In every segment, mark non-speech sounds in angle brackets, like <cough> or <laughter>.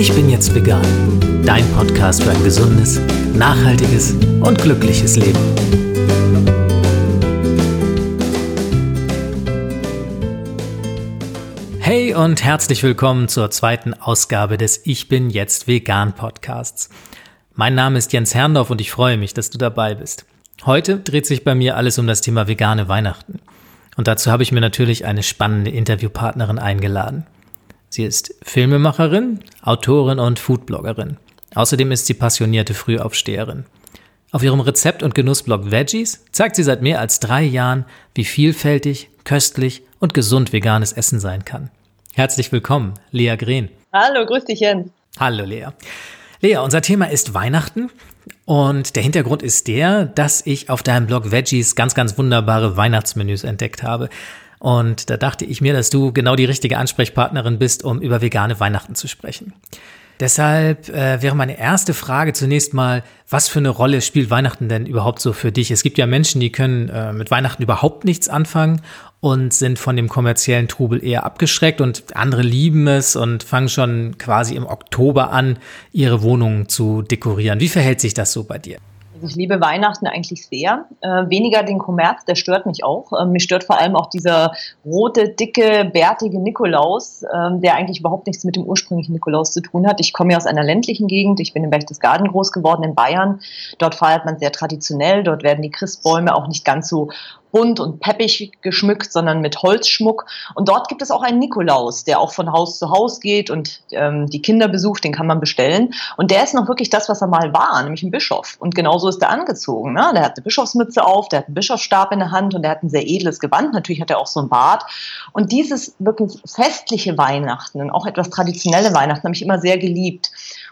Ich bin jetzt vegan. Dein Podcast für ein gesundes, nachhaltiges und glückliches Leben. Hey und herzlich willkommen zur zweiten Ausgabe des Ich bin jetzt vegan Podcasts. Mein Name ist Jens Herrndorf und ich freue mich, dass du dabei bist. Heute dreht sich bei mir alles um das Thema vegane Weihnachten. Und dazu habe ich mir natürlich eine spannende Interviewpartnerin eingeladen. Sie ist Filmemacherin, Autorin und Foodbloggerin. Außerdem ist sie passionierte Frühaufsteherin. Auf ihrem Rezept- und Genussblog Veggies zeigt sie seit mehr als drei Jahren, wie vielfältig, köstlich und gesund veganes Essen sein kann. Herzlich willkommen, Lea Green. Hallo, grüß dich, Jens. Hallo, Lea. Lea, unser Thema ist Weihnachten und der Hintergrund ist der, dass ich auf deinem Blog Veggies ganz, ganz wunderbare Weihnachtsmenüs entdeckt habe. Und da dachte ich mir, dass du genau die richtige Ansprechpartnerin bist, um über vegane Weihnachten zu sprechen. Deshalb äh, wäre meine erste Frage zunächst mal, was für eine Rolle spielt Weihnachten denn überhaupt so für dich? Es gibt ja Menschen, die können äh, mit Weihnachten überhaupt nichts anfangen und sind von dem kommerziellen Trubel eher abgeschreckt und andere lieben es und fangen schon quasi im Oktober an, ihre Wohnungen zu dekorieren. Wie verhält sich das so bei dir? Also ich liebe Weihnachten eigentlich sehr. Äh, weniger den Kommerz, der stört mich auch. Ähm, mich stört vor allem auch dieser rote, dicke, bärtige Nikolaus, ähm, der eigentlich überhaupt nichts mit dem ursprünglichen Nikolaus zu tun hat. Ich komme ja aus einer ländlichen Gegend. Ich bin in Berchtesgaden groß geworden in Bayern. Dort feiert man sehr traditionell. Dort werden die Christbäume auch nicht ganz so bunt und peppig geschmückt, sondern mit Holzschmuck. Und dort gibt es auch einen Nikolaus, der auch von Haus zu Haus geht und ähm, die Kinder besucht, den kann man bestellen. Und der ist noch wirklich das, was er mal war, nämlich ein Bischof. Und genauso ist er angezogen. Ne? Der hat eine Bischofsmütze auf, der hat einen Bischofsstab in der Hand und der hat ein sehr edles Gewand. Natürlich hat er auch so ein Bart. Und dieses wirklich festliche Weihnachten und auch etwas traditionelle Weihnachten habe ich immer sehr geliebt.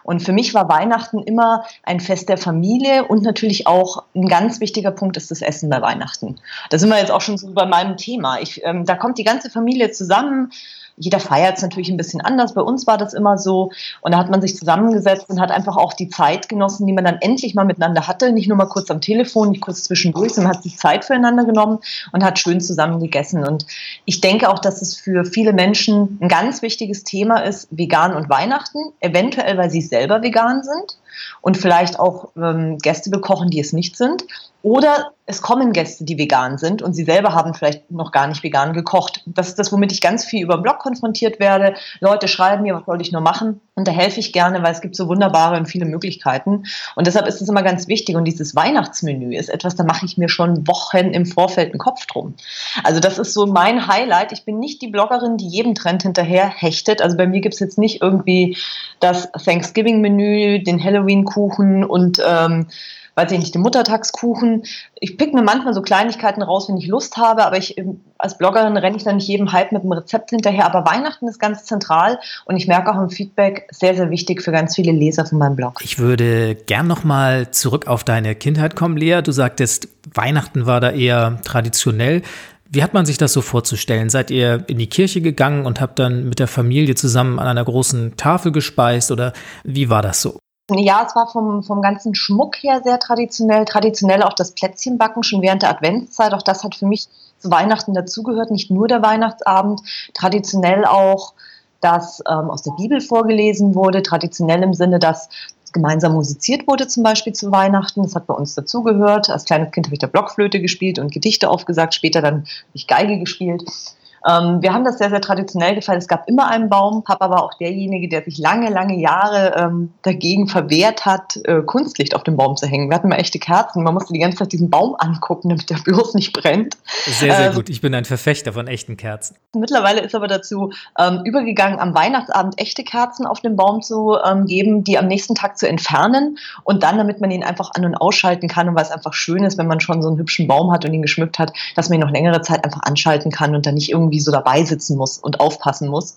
Und für mich war Weihnachten immer ein Fest der Familie und natürlich auch ein ganz wichtiger Punkt ist das Essen bei Weihnachten. Da sind wir jetzt auch schon so bei meinem Thema. Ich, ähm, da kommt die ganze Familie zusammen jeder feiert es natürlich ein bisschen anders. Bei uns war das immer so. Und da hat man sich zusammengesetzt und hat einfach auch die Zeit genossen, die man dann endlich mal miteinander hatte. Nicht nur mal kurz am Telefon, nicht kurz zwischendurch, sondern hat sich Zeit füreinander genommen und hat schön zusammen gegessen. Und ich denke auch, dass es für viele Menschen ein ganz wichtiges Thema ist, vegan und Weihnachten. Eventuell, weil sie selber vegan sind und vielleicht auch ähm, Gäste bekochen, die es nicht sind. Oder es kommen Gäste, die vegan sind und sie selber haben vielleicht noch gar nicht vegan gekocht. Das ist das, womit ich ganz viel über den Blog konfrontiert werde. Leute schreiben mir, was soll ich nur machen? Und da helfe ich gerne, weil es gibt so wunderbare und viele Möglichkeiten. Und deshalb ist es immer ganz wichtig. Und dieses Weihnachtsmenü ist etwas, da mache ich mir schon Wochen im Vorfeld einen Kopf drum. Also das ist so mein Highlight. Ich bin nicht die Bloggerin, die jedem Trend hinterher hechtet. Also bei mir gibt es jetzt nicht irgendwie das Thanksgiving-Menü, den Halloween-Kuchen und ähm, weiß ich nicht, den Muttertagskuchen. Ich pick mir manchmal so Kleinigkeiten raus, wenn ich Lust habe, aber ich ähm, als Bloggerin renne ich dann nicht jedem Hype mit einem Rezept hinterher. Aber Weihnachten ist ganz zentral und ich merke auch im Feedback sehr, sehr wichtig für ganz viele Leser von meinem Blog. Ich würde gern nochmal zurück auf deine Kindheit kommen, Lea. Du sagtest, Weihnachten war da eher traditionell. Wie hat man sich das so vorzustellen? Seid ihr in die Kirche gegangen und habt dann mit der Familie zusammen an einer großen Tafel gespeist oder wie war das so? Ja, es war vom, vom ganzen Schmuck her sehr traditionell. Traditionell auch das Plätzchenbacken schon während der Adventszeit. Auch das hat für mich zu Weihnachten dazugehört. Nicht nur der Weihnachtsabend. Traditionell auch, dass ähm, aus der Bibel vorgelesen wurde. Traditionell im Sinne, dass gemeinsam musiziert wurde, zum Beispiel zu Weihnachten. Das hat bei uns dazugehört. Als kleines Kind habe ich da Blockflöte gespielt und Gedichte aufgesagt. Später dann habe ich Geige gespielt. Ähm, wir haben das sehr, sehr traditionell gefeiert. Es gab immer einen Baum. Papa war auch derjenige, der sich lange, lange Jahre ähm, dagegen verwehrt hat, äh, Kunstlicht auf dem Baum zu hängen. Wir hatten immer echte Kerzen. Man musste die ganze Zeit diesen Baum angucken, damit der bloß nicht brennt. Sehr, sehr äh, gut. Ich bin ein Verfechter von echten Kerzen. Mittlerweile ist aber dazu ähm, übergegangen, am Weihnachtsabend echte Kerzen auf dem Baum zu ähm, geben, die am nächsten Tag zu entfernen und dann, damit man ihn einfach an- und ausschalten kann und weil es einfach schön ist, wenn man schon so einen hübschen Baum hat und ihn geschmückt hat, dass man ihn noch längere Zeit einfach anschalten kann und dann nicht irgendwie irgendwie so dabei sitzen muss und aufpassen muss.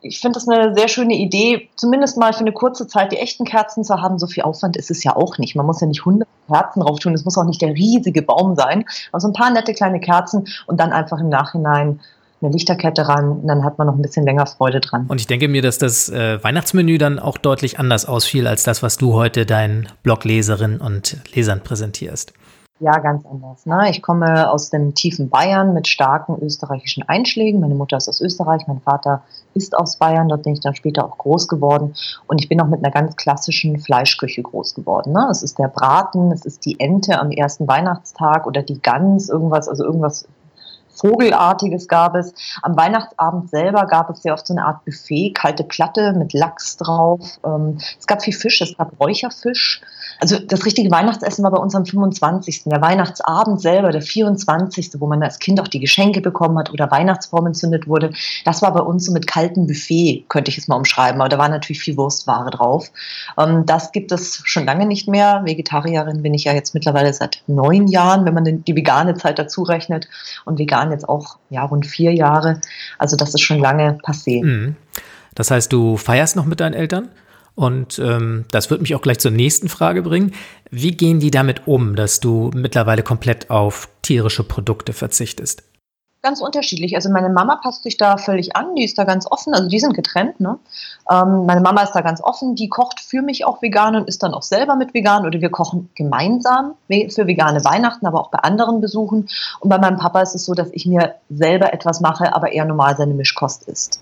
Ich finde das eine sehr schöne Idee, zumindest mal für eine kurze Zeit die echten Kerzen zu haben. So viel Aufwand ist es ja auch nicht. Man muss ja nicht 100 Kerzen drauf tun. Es muss auch nicht der riesige Baum sein. Aber so ein paar nette kleine Kerzen und dann einfach im Nachhinein eine Lichterkette ran, dann hat man noch ein bisschen länger Freude dran. Und ich denke mir, dass das äh, Weihnachtsmenü dann auch deutlich anders ausfiel als das, was du heute deinen Blogleserinnen und Lesern präsentierst. Ja, ganz anders. Ne? Ich komme aus dem tiefen Bayern mit starken österreichischen Einschlägen. Meine Mutter ist aus Österreich, mein Vater ist aus Bayern. Dort bin ich dann später auch groß geworden. Und ich bin auch mit einer ganz klassischen Fleischküche groß geworden. Ne? Es ist der Braten, es ist die Ente am ersten Weihnachtstag oder die Gans, irgendwas, also irgendwas Vogelartiges gab es. Am Weihnachtsabend selber gab es sehr oft so eine Art Buffet, kalte Platte mit Lachs drauf. Ähm, es gab viel Fisch, es gab Räucherfisch. Also das richtige Weihnachtsessen war bei uns am 25. Der Weihnachtsabend selber, der 24., wo man als Kind auch die Geschenke bekommen hat oder Weihnachtsbaum entzündet wurde, das war bei uns so mit kaltem Buffet, könnte ich es mal umschreiben. Aber da war natürlich viel Wurstware drauf. Ähm, das gibt es schon lange nicht mehr. Vegetarierin bin ich ja jetzt mittlerweile seit neun Jahren, wenn man die vegane Zeit dazu rechnet. Und vegan jetzt auch ja, rund vier Jahre. Also das ist schon lange passé. Mhm. Das heißt, du feierst noch mit deinen Eltern? Und ähm, das wird mich auch gleich zur nächsten Frage bringen. Wie gehen die damit um, dass du mittlerweile komplett auf tierische Produkte verzichtest? Ganz unterschiedlich. Also meine Mama passt sich da völlig an, die ist da ganz offen, also die sind getrennt. Ne? Ähm, meine Mama ist da ganz offen, die kocht für mich auch vegan und ist dann auch selber mit vegan oder wir kochen gemeinsam für vegane Weihnachten, aber auch bei anderen Besuchen. Und bei meinem Papa ist es so, dass ich mir selber etwas mache, aber eher normal seine Mischkost isst.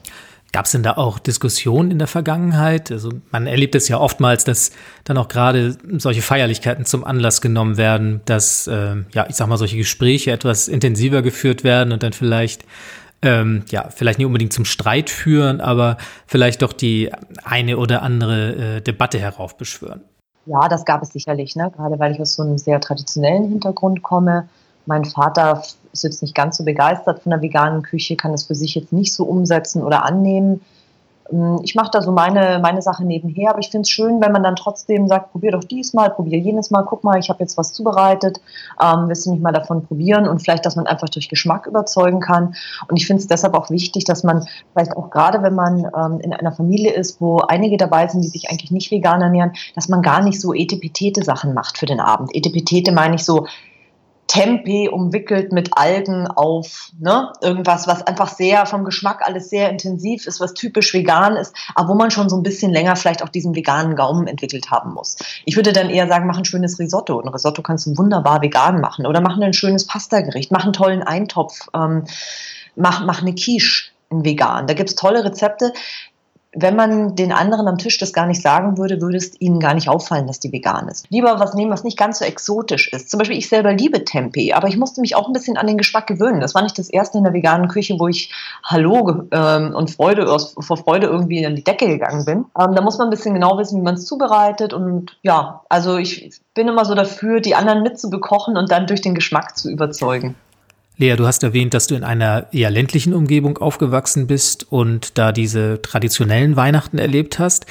Gab es denn da auch Diskussionen in der Vergangenheit? Also man erlebt es ja oftmals, dass dann auch gerade solche Feierlichkeiten zum Anlass genommen werden, dass, äh, ja, ich sag mal, solche Gespräche etwas intensiver geführt werden und dann vielleicht, ähm, ja, vielleicht nicht unbedingt zum Streit führen, aber vielleicht doch die eine oder andere äh, Debatte heraufbeschwören. Ja, das gab es sicherlich, ne? gerade weil ich aus so einem sehr traditionellen Hintergrund komme. Mein Vater ist jetzt nicht ganz so begeistert von der veganen Küche, kann das für sich jetzt nicht so umsetzen oder annehmen. Ähm, ich mache da so meine, meine Sache nebenher, aber ich finde es schön, wenn man dann trotzdem sagt, probier doch diesmal, probier jenes Mal, guck mal, ich habe jetzt was zubereitet, ähm, willst du nicht mal davon probieren und vielleicht, dass man einfach durch Geschmack überzeugen kann. Und ich finde es deshalb auch wichtig, dass man vielleicht auch gerade, wenn man ähm, in einer Familie ist, wo einige dabei sind, die sich eigentlich nicht vegan ernähren, dass man gar nicht so etepetete Sachen macht für den Abend. Etepetete meine ich so, Tempeh umwickelt mit Algen auf ne? irgendwas, was einfach sehr vom Geschmack alles sehr intensiv ist, was typisch vegan ist, aber wo man schon so ein bisschen länger vielleicht auch diesen veganen Gaumen entwickelt haben muss. Ich würde dann eher sagen, mach ein schönes Risotto. Ein Risotto kannst du wunderbar vegan machen oder mach ein schönes Pastagericht, mach einen tollen Eintopf, ähm, mach, mach eine Quiche vegan. Da gibt's tolle Rezepte wenn man den anderen am Tisch das gar nicht sagen würde, würde es ihnen gar nicht auffallen, dass die vegan ist. Lieber was nehmen, was nicht ganz so exotisch ist. Zum Beispiel, ich selber liebe Tempeh, aber ich musste mich auch ein bisschen an den Geschmack gewöhnen. Das war nicht das erste in der veganen Küche, wo ich Hallo ähm, und Freude aus, vor Freude irgendwie in die Decke gegangen bin. Ähm, da muss man ein bisschen genau wissen, wie man es zubereitet. Und ja, also ich bin immer so dafür, die anderen mitzubekochen und dann durch den Geschmack zu überzeugen. Lea, du hast erwähnt, dass du in einer eher ländlichen Umgebung aufgewachsen bist und da diese traditionellen Weihnachten erlebt hast.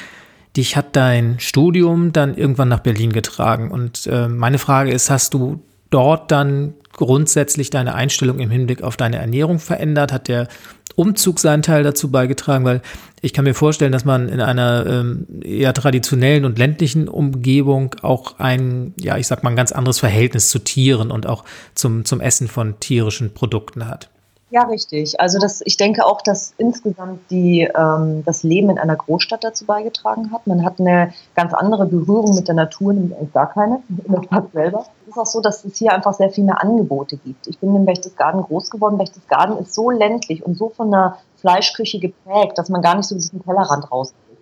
Dich hat dein Studium dann irgendwann nach Berlin getragen. Und äh, meine Frage ist, hast du dort dann grundsätzlich deine Einstellung im Hinblick auf deine Ernährung verändert? Hat der Umzug seinen Teil dazu beigetragen? Weil ich kann mir vorstellen, dass man in einer ähm, eher traditionellen und ländlichen Umgebung auch ein, ja, ich sag mal, ein ganz anderes Verhältnis zu Tieren und auch zum, zum Essen von tierischen Produkten hat. Ja, richtig. Also das, ich denke auch, dass insgesamt die, ähm, das Leben in einer Großstadt dazu beigetragen hat. Man hat eine ganz andere Berührung mit der Natur, nämlich eigentlich gar keine, <laughs> in der Stadt selber. Es ist auch so, dass es hier einfach sehr viel mehr Angebote gibt. Ich bin in Berchtesgaden groß geworden. Berchtesgaden ist so ländlich und so von einer Fleischküche geprägt, dass man gar nicht so diesen Tellerrand rausgeht.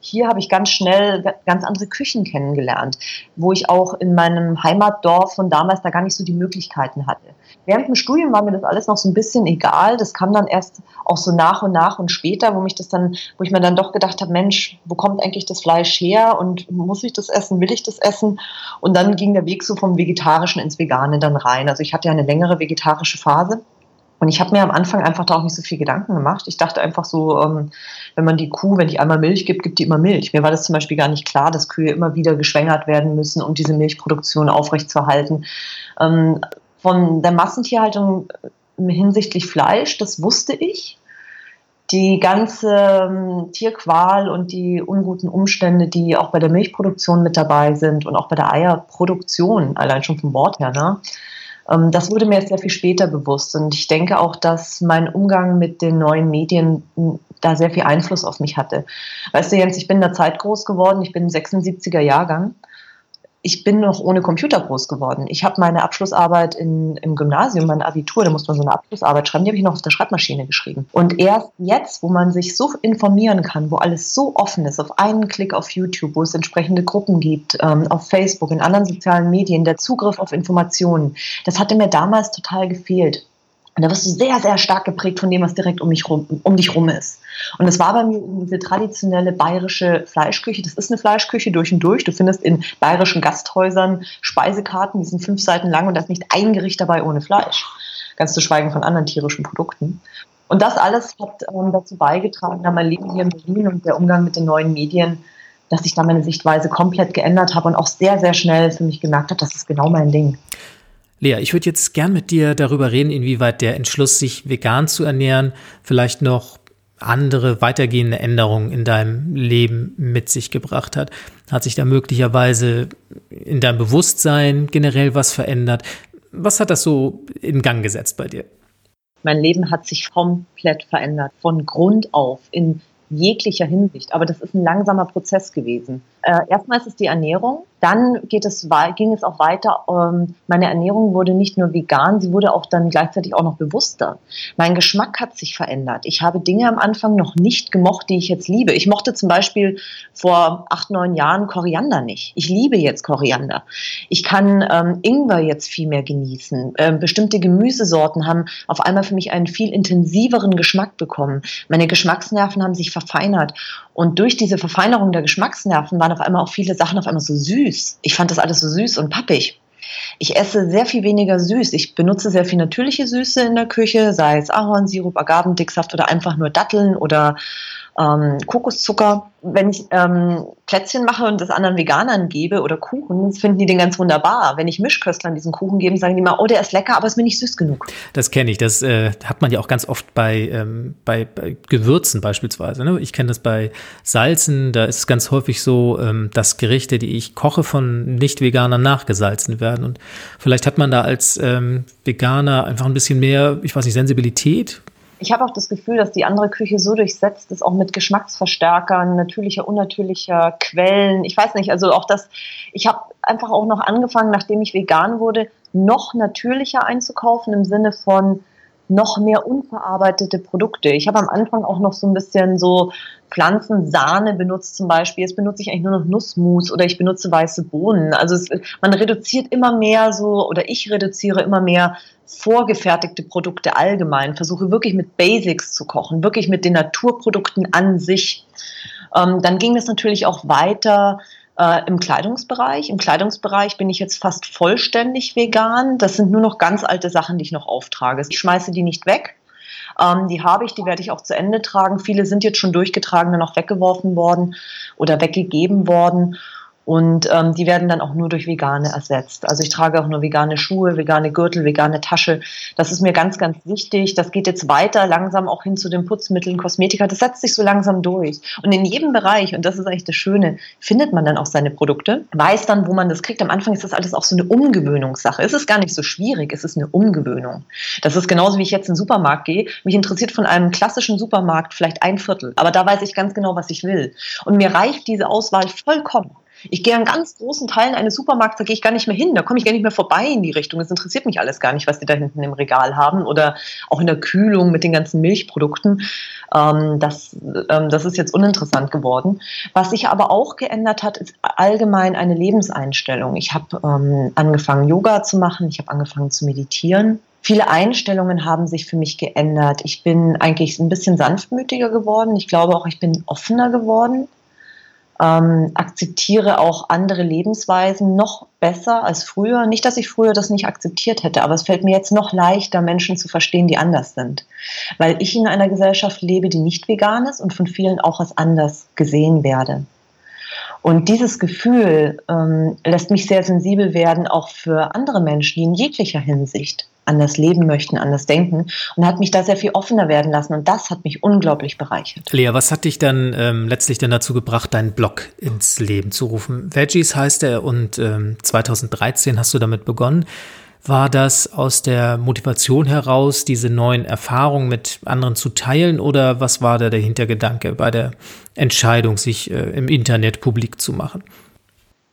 Hier habe ich ganz schnell ganz andere Küchen kennengelernt, wo ich auch in meinem Heimatdorf von damals da gar nicht so die Möglichkeiten hatte. Während dem Studium war mir das alles noch so ein bisschen egal. Das kam dann erst auch so nach und nach und später, wo mich das dann, wo ich mir dann doch gedacht habe, Mensch, wo kommt eigentlich das Fleisch her und muss ich das essen, will ich das essen? Und dann ging der Weg so vom Vegetarischen ins Vegane dann rein. Also ich hatte ja eine längere vegetarische Phase und ich habe mir am Anfang einfach da auch nicht so viel Gedanken gemacht. Ich dachte einfach so, ähm, wenn man die Kuh, wenn die einmal Milch gibt, gibt die immer Milch. Mir war das zum Beispiel gar nicht klar, dass Kühe immer wieder geschwängert werden müssen, um diese Milchproduktion aufrechtzuerhalten. Ähm, von der Massentierhaltung hinsichtlich Fleisch, das wusste ich. Die ganze ähm, Tierqual und die unguten Umstände, die auch bei der Milchproduktion mit dabei sind und auch bei der Eierproduktion, allein schon vom Wort her, ne? Ähm, das wurde mir jetzt sehr viel später bewusst. Und ich denke auch, dass mein Umgang mit den neuen Medien da sehr viel Einfluss auf mich hatte. Weißt du, Jens, ich bin in der Zeit groß geworden, ich bin 76er Jahrgang. Ich bin noch ohne Computer groß geworden. Ich habe meine Abschlussarbeit in, im Gymnasium, mein Abitur, da musste man so eine Abschlussarbeit schreiben, die habe ich noch auf der Schreibmaschine geschrieben. Und erst jetzt, wo man sich so informieren kann, wo alles so offen ist, auf einen Klick auf YouTube, wo es entsprechende Gruppen gibt, ähm, auf Facebook, in anderen sozialen Medien, der Zugriff auf Informationen, das hatte mir damals total gefehlt. Und da wirst du sehr, sehr stark geprägt von dem, was direkt um, mich rum, um dich rum ist. Und das war bei mir diese traditionelle bayerische Fleischküche. Das ist eine Fleischküche durch und durch. Du findest in bayerischen Gasthäusern Speisekarten, die sind fünf Seiten lang und da ist nicht ein Gericht dabei ohne Fleisch. Ganz zu schweigen von anderen tierischen Produkten. Und das alles hat ähm, dazu beigetragen, da mein Leben hier in Berlin und der Umgang mit den neuen Medien, dass ich da meine Sichtweise komplett geändert habe und auch sehr, sehr schnell für mich gemerkt habe, das ist genau mein Ding. Lea, ich würde jetzt gern mit dir darüber reden, inwieweit der Entschluss, sich vegan zu ernähren, vielleicht noch andere weitergehende Änderungen in deinem Leben mit sich gebracht hat. Hat sich da möglicherweise in deinem Bewusstsein generell was verändert? Was hat das so in Gang gesetzt bei dir? Mein Leben hat sich komplett verändert, von Grund auf, in jeglicher Hinsicht. Aber das ist ein langsamer Prozess gewesen. Äh, erstmal ist es die Ernährung. Dann geht es, ging es auch weiter. Ähm, meine Ernährung wurde nicht nur vegan, sie wurde auch dann gleichzeitig auch noch bewusster. Mein Geschmack hat sich verändert. Ich habe Dinge am Anfang noch nicht gemocht, die ich jetzt liebe. Ich mochte zum Beispiel vor acht, neun Jahren Koriander nicht. Ich liebe jetzt Koriander. Ich kann ähm, Ingwer jetzt viel mehr genießen. Ähm, bestimmte Gemüsesorten haben auf einmal für mich einen viel intensiveren Geschmack bekommen. Meine Geschmacksnerven haben sich verfeinert. Und durch diese Verfeinerung der Geschmacksnerven waren auf einmal auch viele Sachen auf einmal so süß. Ich fand das alles so süß und pappig. Ich esse sehr viel weniger süß. Ich benutze sehr viel natürliche Süße in der Küche, sei es Ahornsirup, Agavendicksaft oder einfach nur Datteln oder ähm, Kokoszucker. Wenn ich ähm, Plätzchen mache und das anderen Veganern gebe oder Kuchen, finden die den ganz wunderbar. Wenn ich Mischköstlern diesen Kuchen gebe, sagen die mal, oh, der ist lecker, aber ist mir nicht süß genug. Das kenne ich. Das äh, hat man ja auch ganz oft bei, ähm, bei, bei Gewürzen beispielsweise. Ne? Ich kenne das bei Salzen. Da ist es ganz häufig so, ähm, dass Gerichte, die ich koche, von Nicht-Veganern nachgesalzen werden. Und vielleicht hat man da als ähm, Veganer einfach ein bisschen mehr, ich weiß nicht, Sensibilität ich habe auch das Gefühl, dass die andere Küche so durchsetzt ist, auch mit Geschmacksverstärkern, natürlicher, unnatürlicher Quellen. Ich weiß nicht, also auch das, ich habe einfach auch noch angefangen, nachdem ich vegan wurde, noch natürlicher einzukaufen im Sinne von noch mehr unverarbeitete Produkte. Ich habe am Anfang auch noch so ein bisschen so Pflanzensahne benutzt zum Beispiel. Jetzt benutze ich eigentlich nur noch Nussmus oder ich benutze weiße Bohnen. Also es, man reduziert immer mehr so oder ich reduziere immer mehr vorgefertigte Produkte allgemein, versuche wirklich mit Basics zu kochen, wirklich mit den Naturprodukten an sich. Ähm, dann ging es natürlich auch weiter äh, im Kleidungsbereich. Im Kleidungsbereich bin ich jetzt fast vollständig vegan. Das sind nur noch ganz alte Sachen, die ich noch auftrage. Ich schmeiße die nicht weg. Ähm, die habe ich, die werde ich auch zu Ende tragen. Viele sind jetzt schon durchgetragen, dann auch weggeworfen worden oder weggegeben worden. Und ähm, die werden dann auch nur durch vegane ersetzt. Also ich trage auch nur vegane Schuhe, vegane Gürtel, vegane Tasche. Das ist mir ganz, ganz wichtig. Das geht jetzt weiter, langsam auch hin zu den Putzmitteln, Kosmetika. Das setzt sich so langsam durch. Und in jedem Bereich, und das ist eigentlich das Schöne, findet man dann auch seine Produkte, weiß dann, wo man das kriegt. Am Anfang ist das alles auch so eine Umgewöhnungssache. Es ist gar nicht so schwierig, es ist eine Umgewöhnung. Das ist genauso, wie ich jetzt in den Supermarkt gehe. Mich interessiert von einem klassischen Supermarkt vielleicht ein Viertel. Aber da weiß ich ganz genau, was ich will. Und mir reicht diese Auswahl vollkommen. Ich gehe an ganz großen Teilen eines Supermarkts, da gehe ich gar nicht mehr hin, da komme ich gar nicht mehr vorbei in die Richtung. Es interessiert mich alles gar nicht, was die da hinten im Regal haben oder auch in der Kühlung mit den ganzen Milchprodukten. Ähm, das, ähm, das ist jetzt uninteressant geworden. Was sich aber auch geändert hat, ist allgemein eine Lebenseinstellung. Ich habe ähm, angefangen, Yoga zu machen, ich habe angefangen zu meditieren. Viele Einstellungen haben sich für mich geändert. Ich bin eigentlich ein bisschen sanftmütiger geworden. Ich glaube auch, ich bin offener geworden ähm, akzeptiere auch andere Lebensweisen noch besser als früher. Nicht, dass ich früher das nicht akzeptiert hätte, aber es fällt mir jetzt noch leichter, Menschen zu verstehen, die anders sind. Weil ich in einer Gesellschaft lebe, die nicht vegan ist und von vielen auch als anders gesehen werde. Und dieses Gefühl ähm, lässt mich sehr sensibel werden, auch für andere Menschen, in jeglicher Hinsicht anders leben möchten, anders denken und hat mich da sehr viel offener werden lassen und das hat mich unglaublich bereichert. Lea, was hat dich dann ähm, letztlich dann dazu gebracht, deinen Blog ins Leben zu rufen? Veggies heißt er und ähm, 2013 hast du damit begonnen. War das aus der Motivation heraus, diese neuen Erfahrungen mit anderen zu teilen oder was war da der Hintergedanke bei der Entscheidung, sich äh, im Internet publik zu machen?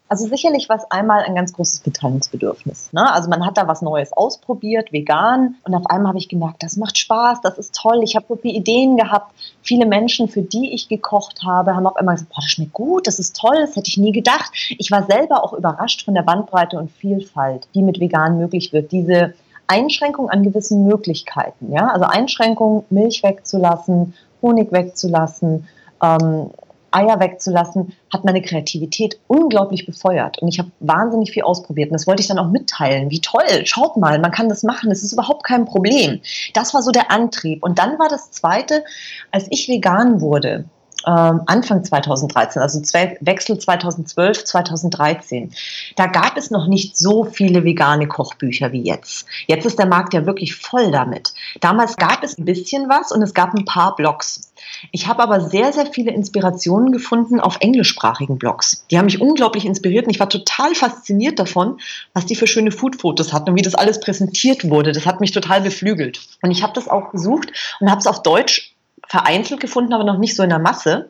Also sicherlich war es einmal ein ganz großes Mitteilungsbedürfnis. Ne? Also man hat da was Neues ausprobiert, vegan, und auf einmal habe ich gemerkt, das macht Spaß, das ist toll. Ich habe viele Ideen gehabt. Viele Menschen, für die ich gekocht habe, haben auf einmal gesagt, boah, das schmeckt gut, das ist toll, das hätte ich nie gedacht. Ich war selber auch überrascht von der Bandbreite und Vielfalt, die mit vegan möglich wird. Diese Einschränkung an gewissen Möglichkeiten, ja, also Einschränkung, Milch wegzulassen, Honig wegzulassen, ähm, Eier wegzulassen, hat meine Kreativität unglaublich befeuert. Und ich habe wahnsinnig viel ausprobiert. Und das wollte ich dann auch mitteilen. Wie toll, schaut mal, man kann das machen, es ist überhaupt kein Problem. Das war so der Antrieb. Und dann war das Zweite, als ich vegan wurde, ähm, Anfang 2013, also Wechsel 2012, 2013. Da gab es noch nicht so viele vegane Kochbücher wie jetzt. Jetzt ist der Markt ja wirklich voll damit. Damals gab es ein bisschen was und es gab ein paar Blogs. Ich habe aber sehr, sehr viele Inspirationen gefunden auf englischsprachigen Blogs. Die haben mich unglaublich inspiriert und ich war total fasziniert davon, was die für schöne Foodfotos hatten und wie das alles präsentiert wurde. Das hat mich total beflügelt. Und ich habe das auch gesucht und habe es auf Deutsch vereinzelt gefunden, aber noch nicht so in der Masse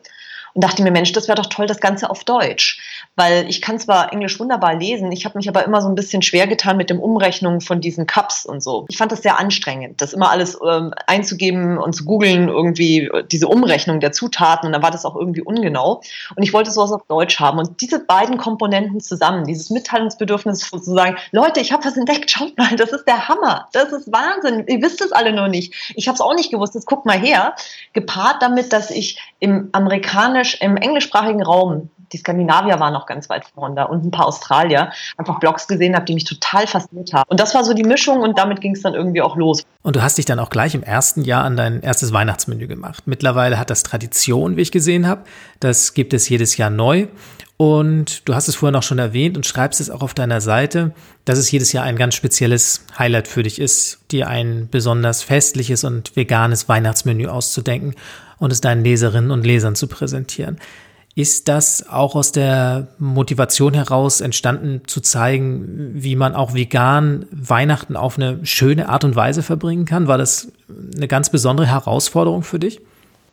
und dachte mir, Mensch, das wäre doch toll, das Ganze auf Deutsch. Weil ich kann zwar Englisch wunderbar lesen, ich habe mich aber immer so ein bisschen schwer getan mit dem Umrechnungen von diesen Cups und so. Ich fand das sehr anstrengend, das immer alles ähm, einzugeben und zu googeln, irgendwie diese Umrechnung der Zutaten und dann war das auch irgendwie ungenau. Und ich wollte sowas auf Deutsch haben. Und diese beiden Komponenten zusammen, dieses Mitteilungsbedürfnis zu sagen, Leute, ich habe was entdeckt, schaut mal, das ist der Hammer, das ist Wahnsinn, ihr wisst es alle nur nicht. Ich habe es auch nicht gewusst, jetzt guckt mal her, gepaart damit, dass ich im amerikanischen Englisch, im englischsprachigen Raum, die Skandinavier waren noch ganz weit vorne da und ein paar Australier, einfach Blogs gesehen habe, die mich total fasziniert haben. Und das war so die Mischung und damit ging es dann irgendwie auch los. Und du hast dich dann auch gleich im ersten Jahr an dein erstes Weihnachtsmenü gemacht. Mittlerweile hat das Tradition, wie ich gesehen habe. Das gibt es jedes Jahr neu. Und du hast es vorher noch schon erwähnt und schreibst es auch auf deiner Seite, dass es jedes Jahr ein ganz spezielles Highlight für dich ist, dir ein besonders festliches und veganes Weihnachtsmenü auszudenken und es deinen Leserinnen und Lesern zu präsentieren. Ist das auch aus der Motivation heraus entstanden, zu zeigen, wie man auch vegan Weihnachten auf eine schöne Art und Weise verbringen kann? War das eine ganz besondere Herausforderung für dich?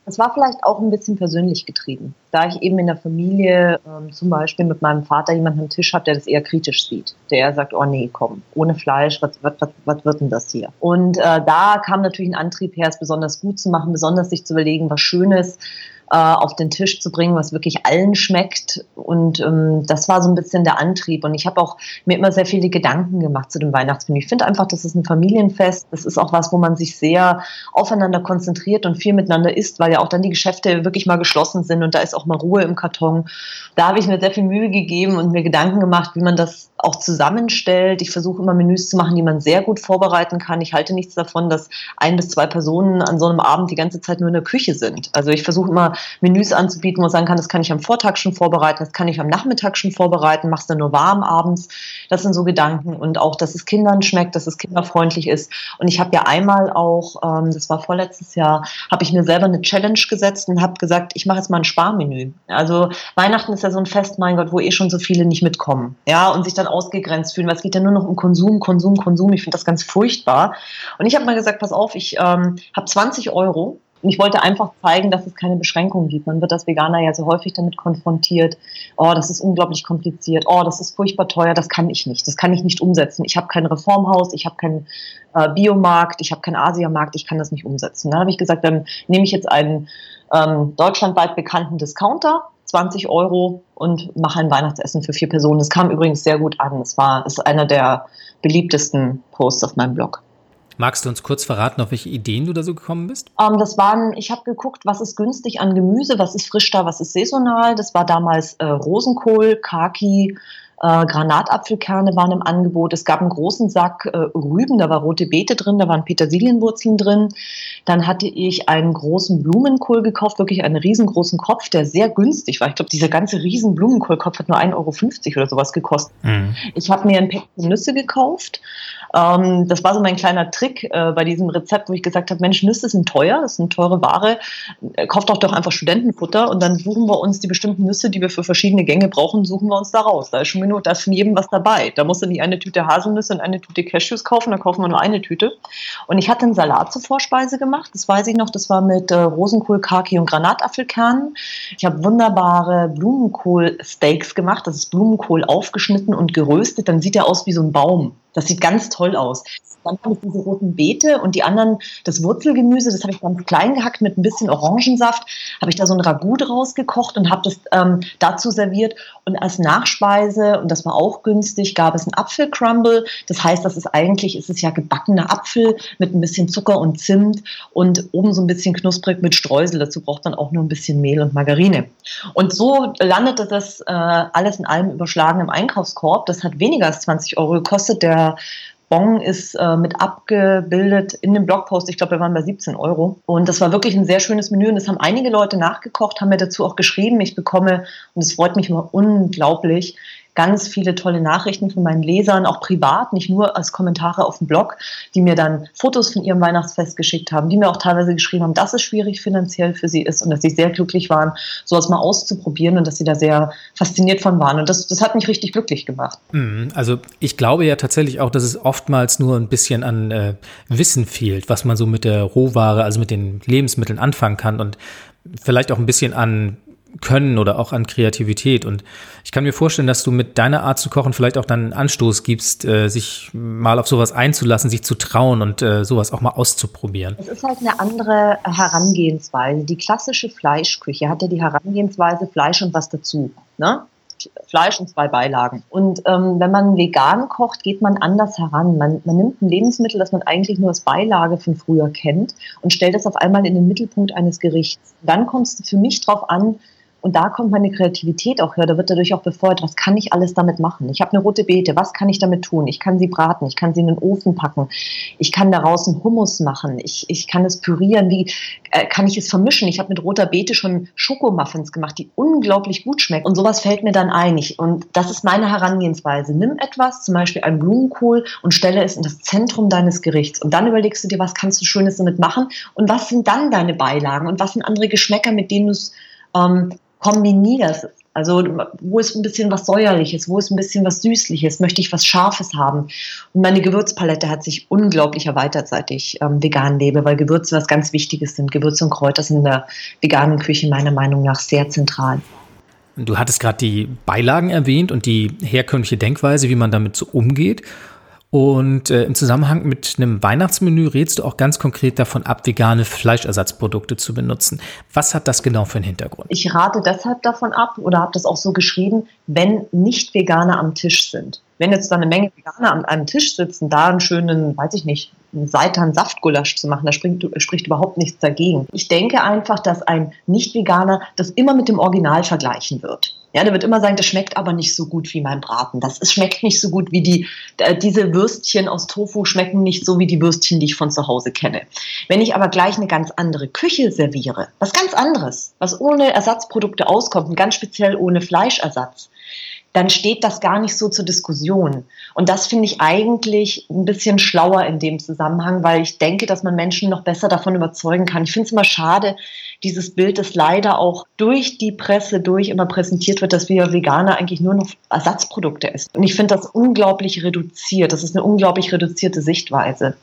Es war vielleicht auch ein bisschen persönlich getrieben, da ich eben in der Familie ähm, zum Beispiel mit meinem Vater jemanden am Tisch habe, der das eher kritisch sieht, der sagt, oh nee, komm, ohne Fleisch, was, was, was, was wird denn das hier? Und äh, da kam natürlich ein Antrieb her, es besonders gut zu machen, besonders sich zu überlegen, was Schönes, äh, auf den Tisch zu bringen, was wirklich allen schmeckt. Und ähm, das war so ein bisschen der Antrieb. Und ich habe auch mir immer sehr viele Gedanken gemacht zu dem Weihnachtsmenü. Ich finde einfach, das ist ein Familienfest. Das ist auch was, wo man sich sehr aufeinander konzentriert und viel miteinander isst, weil ja auch dann die Geschäfte wirklich mal geschlossen sind und da ist auch mal Ruhe im Karton. Da habe ich mir sehr viel Mühe gegeben und mir Gedanken gemacht, wie man das auch zusammenstellt. Ich versuche immer Menüs zu machen, die man sehr gut vorbereiten kann. Ich halte nichts davon, dass ein bis zwei Personen an so einem Abend die ganze Zeit nur in der Küche sind. Also ich versuche immer Menüs anzubieten, wo man sagen kann, das kann ich am Vortag schon vorbereiten, das kann ich am Nachmittag schon vorbereiten, mach's dann nur warm abends. Das sind so Gedanken und auch, dass es Kindern schmeckt, dass es kinderfreundlich ist. Und ich habe ja einmal auch, ähm, das war vorletztes Jahr, habe ich mir selber eine Challenge gesetzt und habe gesagt, ich mache jetzt mal ein Sparmenü. Also Weihnachten ist ja so ein Fest, mein Gott, wo eh schon so viele nicht mitkommen, ja, und sich dann ausgegrenzt fühlen, es geht ja nur noch um Konsum, Konsum, Konsum. Ich finde das ganz furchtbar. Und ich habe mal gesagt, pass auf, ich ähm, habe 20 Euro ich wollte einfach zeigen, dass es keine Beschränkungen gibt. Man wird als Veganer ja so häufig damit konfrontiert, oh, das ist unglaublich kompliziert, oh, das ist furchtbar teuer, das kann ich nicht, das kann ich nicht umsetzen. Ich habe kein Reformhaus, ich habe keinen äh, Biomarkt, ich habe keinen Asiamarkt, ich kann das nicht umsetzen. Dann habe ich gesagt, dann nehme ich jetzt einen ähm, deutschlandweit bekannten Discounter, 20 Euro und mache ein Weihnachtsessen für vier Personen. Das kam übrigens sehr gut an. Es war ist einer der beliebtesten Posts auf meinem Blog. Magst du uns kurz verraten, auf welche Ideen du da so gekommen bist? Ähm, das waren, ich habe geguckt, was ist günstig an Gemüse, was ist frisch da, was ist saisonal. Das war damals äh, Rosenkohl, Kaki, äh, Granatapfelkerne waren im Angebot. Es gab einen großen Sack äh, Rüben, da war rote Beete drin, da waren Petersilienwurzeln drin. Dann hatte ich einen großen Blumenkohl gekauft, wirklich einen riesengroßen Kopf, der sehr günstig war. Ich glaube, dieser ganze riesen Blumenkohlkopf hat nur 1,50 Euro oder sowas gekostet. Mhm. Ich habe mir ein Päckchen Nüsse gekauft. Ähm, das war so mein kleiner Trick äh, bei diesem Rezept, wo ich gesagt habe, Mensch, Nüsse sind teuer, das sind teure Ware. Äh, kauft doch doch einfach Studentenfutter und dann suchen wir uns die bestimmten Nüsse, die wir für verschiedene Gänge brauchen, suchen wir uns da raus. Da ist schon nur, da ist von jedem was dabei. Da musst du nicht eine Tüte Haselnüsse und eine Tüte Cashews kaufen, da kaufen wir nur eine Tüte. Und ich hatte einen Salat zur Vorspeise gemacht, das weiß ich noch, das war mit äh, Rosenkohl, Kaki und Granatapfelkernen. Ich habe wunderbare Blumenkohl-Steaks gemacht, das ist Blumenkohl aufgeschnitten und geröstet, dann sieht er aus wie so ein Baum. Das sieht ganz toll aus. Dann habe ich diese roten Beete und die anderen, das Wurzelgemüse, das habe ich ganz klein gehackt mit ein bisschen Orangensaft, habe ich da so ein Ragout draus gekocht und habe das ähm, dazu serviert. Und als Nachspeise, und das war auch günstig, gab es einen Apfelcrumble. Das heißt, das ist eigentlich, ist es ja gebackener Apfel mit ein bisschen Zucker und Zimt und oben so ein bisschen knusprig mit Streusel. Dazu braucht man auch nur ein bisschen Mehl und Margarine. Und so landete das äh, alles in allem überschlagen im Einkaufskorb. Das hat weniger als 20 Euro gekostet. Der Bon ist äh, mit abgebildet in dem Blogpost. Ich glaube, wir waren bei 17 Euro. Und das war wirklich ein sehr schönes Menü. Und das haben einige Leute nachgekocht, haben mir dazu auch geschrieben. Ich bekomme, und es freut mich immer unglaublich, ganz viele tolle Nachrichten von meinen Lesern, auch privat, nicht nur als Kommentare auf dem Blog, die mir dann Fotos von ihrem Weihnachtsfest geschickt haben, die mir auch teilweise geschrieben haben, dass es schwierig finanziell für sie ist und dass sie sehr glücklich waren, sowas mal auszuprobieren und dass sie da sehr fasziniert von waren. Und das, das hat mich richtig glücklich gemacht. Mhm. Also ich glaube ja tatsächlich auch, dass es oftmals nur ein bisschen an äh, Wissen fehlt, was man so mit der Rohware, also mit den Lebensmitteln anfangen kann und vielleicht auch ein bisschen an können oder auch an Kreativität. Und ich kann mir vorstellen, dass du mit deiner Art zu kochen vielleicht auch dann einen Anstoß gibst, äh, sich mal auf sowas einzulassen, sich zu trauen und äh, sowas auch mal auszuprobieren. Es ist halt eine andere Herangehensweise. Die klassische Fleischküche hat ja die Herangehensweise Fleisch und was dazu. Ne? Fleisch und zwei Beilagen. Und ähm, wenn man vegan kocht, geht man anders heran. Man, man nimmt ein Lebensmittel, das man eigentlich nur als Beilage von früher kennt und stellt es auf einmal in den Mittelpunkt eines Gerichts. Dann kommt es für mich darauf an, und da kommt meine Kreativität auch her. Da wird dadurch auch befeuert, was kann ich alles damit machen? Ich habe eine rote Beete, was kann ich damit tun? Ich kann sie braten, ich kann sie in den Ofen packen, ich kann daraus einen Hummus machen, ich, ich kann es pürieren, wie äh, kann ich es vermischen? Ich habe mit roter Beete schon Schokomuffins gemacht, die unglaublich gut schmecken. Und sowas fällt mir dann ein. Ich, und das ist meine Herangehensweise. Nimm etwas, zum Beispiel einen Blumenkohl, und stelle es in das Zentrum deines Gerichts. Und dann überlegst du dir, was kannst du Schönes damit machen? Und was sind dann deine Beilagen? Und was sind andere Geschmäcker, mit denen du es ähm, kombinierst. Also wo ist ein bisschen was Säuerliches, wo ist ein bisschen was Süßliches, möchte ich was Scharfes haben. Und meine Gewürzpalette hat sich unglaublich erweitert, seit ich ähm, vegan lebe, weil Gewürze was ganz Wichtiges sind. Gewürze und Kräuter sind in der veganen Küche meiner Meinung nach sehr zentral. Du hattest gerade die Beilagen erwähnt und die herkömmliche Denkweise, wie man damit so umgeht. Und äh, im Zusammenhang mit einem Weihnachtsmenü rätst du auch ganz konkret davon ab, vegane Fleischersatzprodukte zu benutzen. Was hat das genau für einen Hintergrund? Ich rate deshalb davon ab oder habe das auch so geschrieben, wenn nicht Veganer am Tisch sind. Wenn jetzt da eine Menge Veganer an einem Tisch sitzen, da einen schönen, weiß ich nicht, einen Seitan Saftgulasch zu machen, da spricht, spricht überhaupt nichts dagegen. Ich denke einfach, dass ein Nicht-Veganer das immer mit dem Original vergleichen wird. Ja, der wird immer sagen, das schmeckt aber nicht so gut wie mein Braten. Das ist, schmeckt nicht so gut wie die, äh, diese Würstchen aus Tofu schmecken nicht so wie die Würstchen, die ich von zu Hause kenne. Wenn ich aber gleich eine ganz andere Küche serviere, was ganz anderes, was ohne Ersatzprodukte auskommt und ganz speziell ohne Fleischersatz, dann steht das gar nicht so zur Diskussion. Und das finde ich eigentlich ein bisschen schlauer in dem Zusammenhang, weil ich denke, dass man Menschen noch besser davon überzeugen kann. Ich finde es immer schade, dieses Bild, das leider auch durch die Presse durch immer präsentiert wird, dass wir Veganer eigentlich nur noch Ersatzprodukte essen. Und ich finde das unglaublich reduziert. Das ist eine unglaublich reduzierte Sichtweise.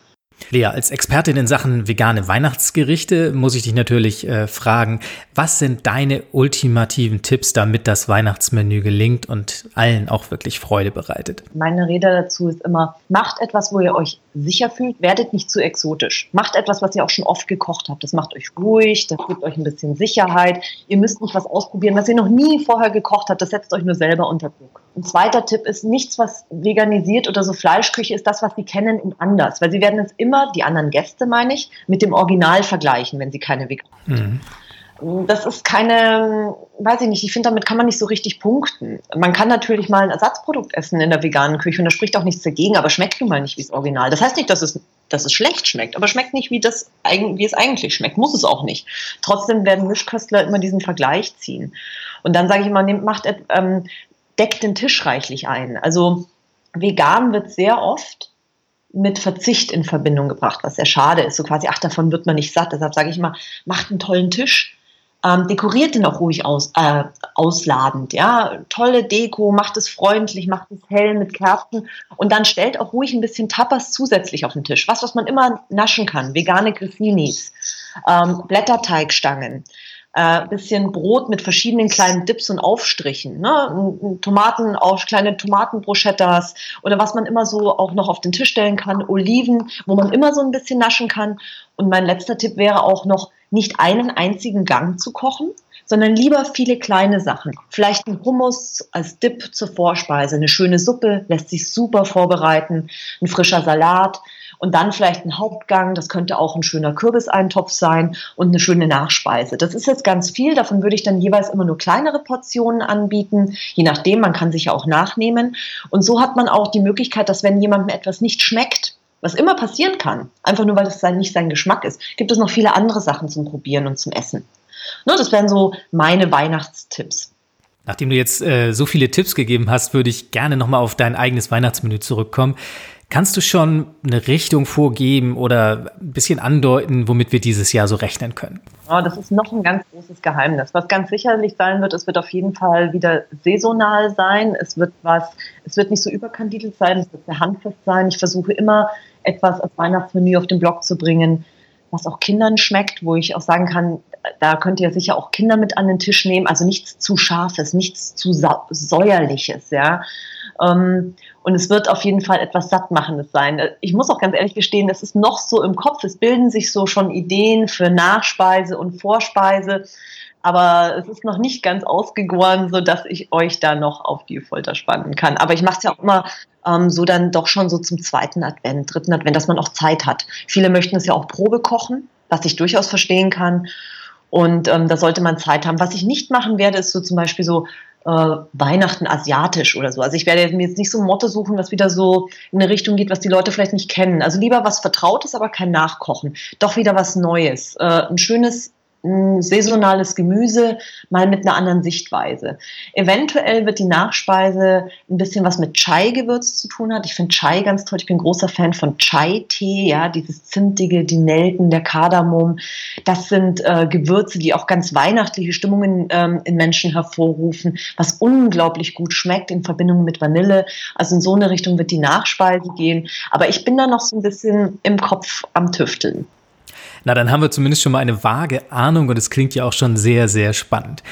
Lea, als Expertin in Sachen vegane Weihnachtsgerichte muss ich dich natürlich äh, fragen, was sind deine ultimativen Tipps, damit das Weihnachtsmenü gelingt und allen auch wirklich Freude bereitet? Meine Rede dazu ist immer, macht etwas, wo ihr euch sicher fühlt, werdet nicht zu exotisch. Macht etwas, was ihr auch schon oft gekocht habt. Das macht euch ruhig, das gibt euch ein bisschen Sicherheit. Ihr müsst nicht was ausprobieren, was ihr noch nie vorher gekocht habt. Das setzt euch nur selber unter Druck. Ein zweiter Tipp ist, nichts, was veganisiert oder so Fleischküche ist, das, was sie kennen, in anders. Weil sie werden es immer, die anderen Gäste meine ich, mit dem Original vergleichen, wenn sie keine vegan mhm. Das ist keine, weiß ich nicht, ich finde, damit kann man nicht so richtig punkten. Man kann natürlich mal ein Ersatzprodukt essen in der veganen Küche und da spricht auch nichts dagegen, aber schmeckt nun mal nicht wie das Original. Das heißt nicht, dass es, dass es schlecht schmeckt, aber schmeckt nicht, wie, das, wie es eigentlich schmeckt. Muss es auch nicht. Trotzdem werden Mischköstler immer diesen Vergleich ziehen. Und dann sage ich immer, macht, ähm, deckt den Tisch reichlich ein. Also vegan wird sehr oft mit Verzicht in Verbindung gebracht, was sehr schade ist. So quasi, ach, davon wird man nicht satt. Deshalb sage ich immer, macht einen tollen Tisch, ähm, dekoriert den auch ruhig aus, äh, ausladend, ja. Tolle Deko, macht es freundlich, macht es hell mit Kerzen und dann stellt auch ruhig ein bisschen Tapas zusätzlich auf den Tisch. Was, was man immer naschen kann. Vegane Griffinis, ähm, Blätterteigstangen, äh, bisschen Brot mit verschiedenen kleinen Dips und Aufstrichen, ne? Tomaten, auf kleine Tomatenbruschettas oder was man immer so auch noch auf den Tisch stellen kann, Oliven, wo man immer so ein bisschen naschen kann. Und mein letzter Tipp wäre auch noch, nicht einen einzigen Gang zu kochen, sondern lieber viele kleine Sachen. Vielleicht ein Hummus als Dip zur Vorspeise, eine schöne Suppe lässt sich super vorbereiten, ein frischer Salat, und dann vielleicht ein Hauptgang, das könnte auch ein schöner Kürbiseintopf sein und eine schöne Nachspeise. Das ist jetzt ganz viel, davon würde ich dann jeweils immer nur kleinere Portionen anbieten, je nachdem, man kann sich ja auch nachnehmen. Und so hat man auch die Möglichkeit, dass wenn jemandem etwas nicht schmeckt, was immer passieren kann, einfach nur weil es nicht sein Geschmack ist, gibt es noch viele andere Sachen zum Probieren und zum Essen. Ne, das wären so meine Weihnachtstipps. Nachdem du jetzt äh, so viele Tipps gegeben hast, würde ich gerne nochmal auf dein eigenes Weihnachtsmenü zurückkommen. Kannst du schon eine Richtung vorgeben oder ein bisschen andeuten, womit wir dieses Jahr so rechnen können? Oh, das ist noch ein ganz großes Geheimnis. Was ganz sicherlich sein wird, es wird auf jeden Fall wieder saisonal sein. Es wird was, es wird nicht so überkandidelt sein, es wird sehr handfest sein. Ich versuche immer etwas als Weihnachtsmenü auf den Blog zu bringen, was auch Kindern schmeckt, wo ich auch sagen kann, da könnt ihr sicher auch Kinder mit an den Tisch nehmen. Also nichts zu scharfes, nichts zu säuerliches, ja. Ähm, und es wird auf jeden Fall etwas Sattmachendes sein. Ich muss auch ganz ehrlich gestehen, es ist noch so im Kopf. Es bilden sich so schon Ideen für Nachspeise und Vorspeise. Aber es ist noch nicht ganz ausgegoren, so dass ich euch da noch auf die Folter spannen kann. Aber ich mache es ja auch immer ähm, so dann doch schon so zum zweiten Advent, dritten Advent, dass man auch Zeit hat. Viele möchten es ja auch Probe kochen, was ich durchaus verstehen kann. Und ähm, da sollte man Zeit haben. Was ich nicht machen werde, ist so zum Beispiel so äh, Weihnachten asiatisch oder so. Also ich werde mir jetzt nicht so ein Motto suchen, was wieder so in eine Richtung geht, was die Leute vielleicht nicht kennen. Also lieber was Vertrautes, aber kein Nachkochen. Doch wieder was Neues. Äh, ein schönes saisonales Gemüse mal mit einer anderen Sichtweise. Eventuell wird die Nachspeise ein bisschen was mit Chai-Gewürz zu tun hat. Ich finde Chai ganz toll. Ich bin großer Fan von Chai-Tee, ja, dieses Zimtige, die Nelken, der Kardamom. Das sind äh, Gewürze, die auch ganz weihnachtliche Stimmungen ähm, in Menschen hervorrufen, was unglaublich gut schmeckt in Verbindung mit Vanille. Also in so eine Richtung wird die Nachspeise gehen. Aber ich bin da noch so ein bisschen im Kopf am Tüfteln. Na, dann haben wir zumindest schon mal eine vage Ahnung und es klingt ja auch schon sehr, sehr spannend.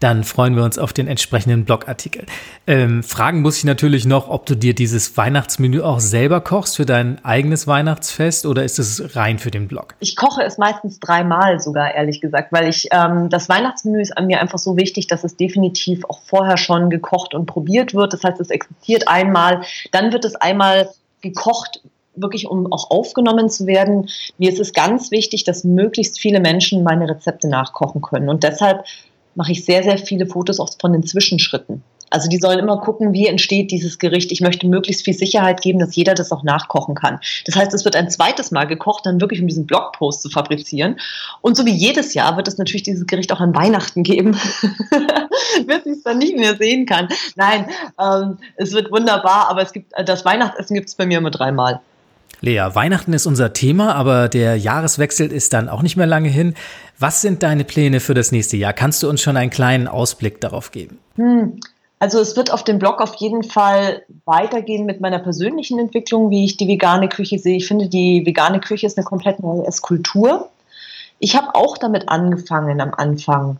Dann freuen wir uns auf den entsprechenden Blogartikel. Ähm, fragen muss ich natürlich noch, ob du dir dieses Weihnachtsmenü auch selber kochst für dein eigenes Weihnachtsfest oder ist es rein für den Blog? Ich koche es meistens dreimal sogar, ehrlich gesagt, weil ich ähm, das Weihnachtsmenü ist an mir einfach so wichtig, dass es definitiv auch vorher schon gekocht und probiert wird. Das heißt, es existiert einmal, dann wird es einmal gekocht wirklich um auch aufgenommen zu werden. Mir ist es ganz wichtig, dass möglichst viele Menschen meine Rezepte nachkochen können. Und deshalb mache ich sehr, sehr viele Fotos auch von den Zwischenschritten. Also die sollen immer gucken, wie entsteht dieses Gericht. Ich möchte möglichst viel Sicherheit geben, dass jeder das auch nachkochen kann. Das heißt, es wird ein zweites Mal gekocht, dann wirklich um diesen Blogpost zu fabrizieren. Und so wie jedes Jahr wird es natürlich dieses Gericht auch an Weihnachten geben, <laughs> bis ich es dann nicht mehr sehen kann. Nein, ähm, es wird wunderbar, aber es gibt das Weihnachtsessen gibt es bei mir immer dreimal. Lea, Weihnachten ist unser Thema, aber der Jahreswechsel ist dann auch nicht mehr lange hin. Was sind deine Pläne für das nächste Jahr? Kannst du uns schon einen kleinen Ausblick darauf geben? Hm. Also es wird auf dem Blog auf jeden Fall weitergehen mit meiner persönlichen Entwicklung, wie ich die vegane Küche sehe. Ich finde, die vegane Küche ist eine komplett neue Esskultur. Ich habe auch damit angefangen am Anfang,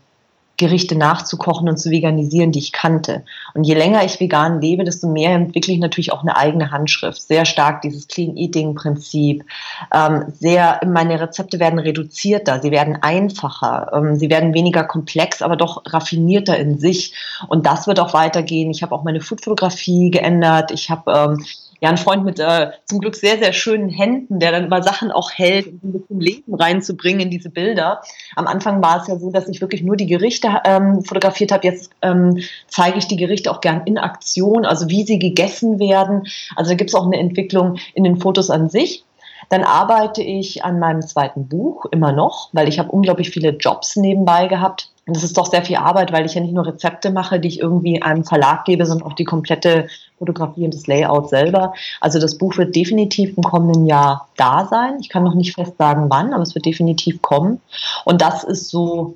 Gerichte nachzukochen und zu veganisieren, die ich kannte. Und je länger ich vegan lebe, desto mehr entwickle ich natürlich auch eine eigene Handschrift. Sehr stark dieses Clean Eating Prinzip. Ähm, sehr, meine Rezepte werden reduzierter, sie werden einfacher, ähm, sie werden weniger komplex, aber doch raffinierter in sich. Und das wird auch weitergehen. Ich habe auch meine Foodfotografie geändert. Ich habe ähm, ja, ein Freund mit äh, zum Glück sehr, sehr schönen Händen, der dann immer Sachen auch hält, um ein bisschen Leben reinzubringen in diese Bilder. Am Anfang war es ja so, dass ich wirklich nur die Gerichte ähm, fotografiert habe. Jetzt ähm, zeige ich die Gerichte auch gern in Aktion, also wie sie gegessen werden. Also da gibt es auch eine Entwicklung in den Fotos an sich. Dann arbeite ich an meinem zweiten Buch immer noch, weil ich habe unglaublich viele Jobs nebenbei gehabt. Und das ist doch sehr viel Arbeit, weil ich ja nicht nur Rezepte mache, die ich irgendwie einem Verlag gebe, sondern auch die komplette Fotografie und das Layout selber. Also das Buch wird definitiv im kommenden Jahr da sein. Ich kann noch nicht fest sagen, wann, aber es wird definitiv kommen. Und das ist so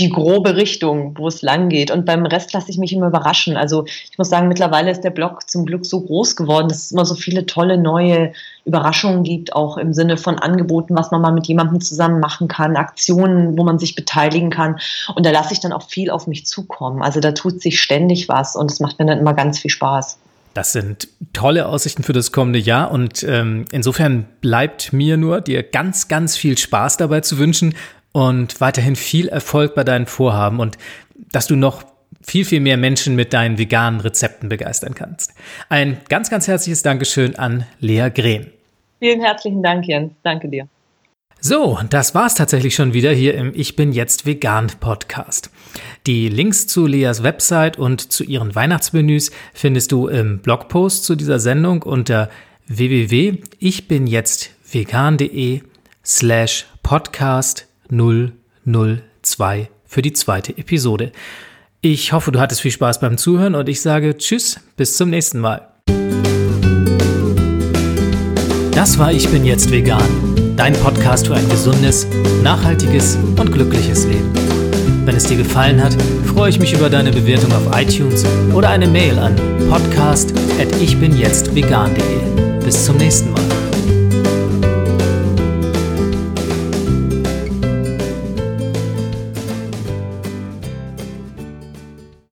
die grobe Richtung, wo es lang geht. Und beim Rest lasse ich mich immer überraschen. Also ich muss sagen, mittlerweile ist der Blog zum Glück so groß geworden, dass es immer so viele tolle neue Überraschungen gibt, auch im Sinne von Angeboten, was man mal mit jemandem zusammen machen kann, Aktionen, wo man sich beteiligen kann. Und da lasse ich dann auch viel auf mich zukommen. Also da tut sich ständig was und es macht mir dann immer ganz viel Spaß. Das sind tolle Aussichten für das kommende Jahr und ähm, insofern bleibt mir nur, dir ganz, ganz viel Spaß dabei zu wünschen und weiterhin viel Erfolg bei deinen Vorhaben und dass du noch viel, viel mehr Menschen mit deinen veganen Rezepten begeistern kannst. Ein ganz, ganz herzliches Dankeschön an Lea Grehn. Vielen herzlichen Dank, Jens. Danke dir. So, das war's tatsächlich schon wieder hier im Ich bin jetzt vegan Podcast. Die Links zu Leas Website und zu ihren Weihnachtsmenüs findest du im Blogpost zu dieser Sendung unter www.ichbinjetztvegan.de slash podcast 002 für die zweite Episode. Ich hoffe, du hattest viel Spaß beim Zuhören und ich sage Tschüss, bis zum nächsten Mal. Das war Ich bin jetzt vegan, dein Podcast für ein gesundes, nachhaltiges und glückliches Leben. Wenn es dir gefallen hat, freue ich mich über deine Bewertung auf iTunes oder eine Mail an podcast@ichbinjetztvegan.de. Bis zum nächsten Mal.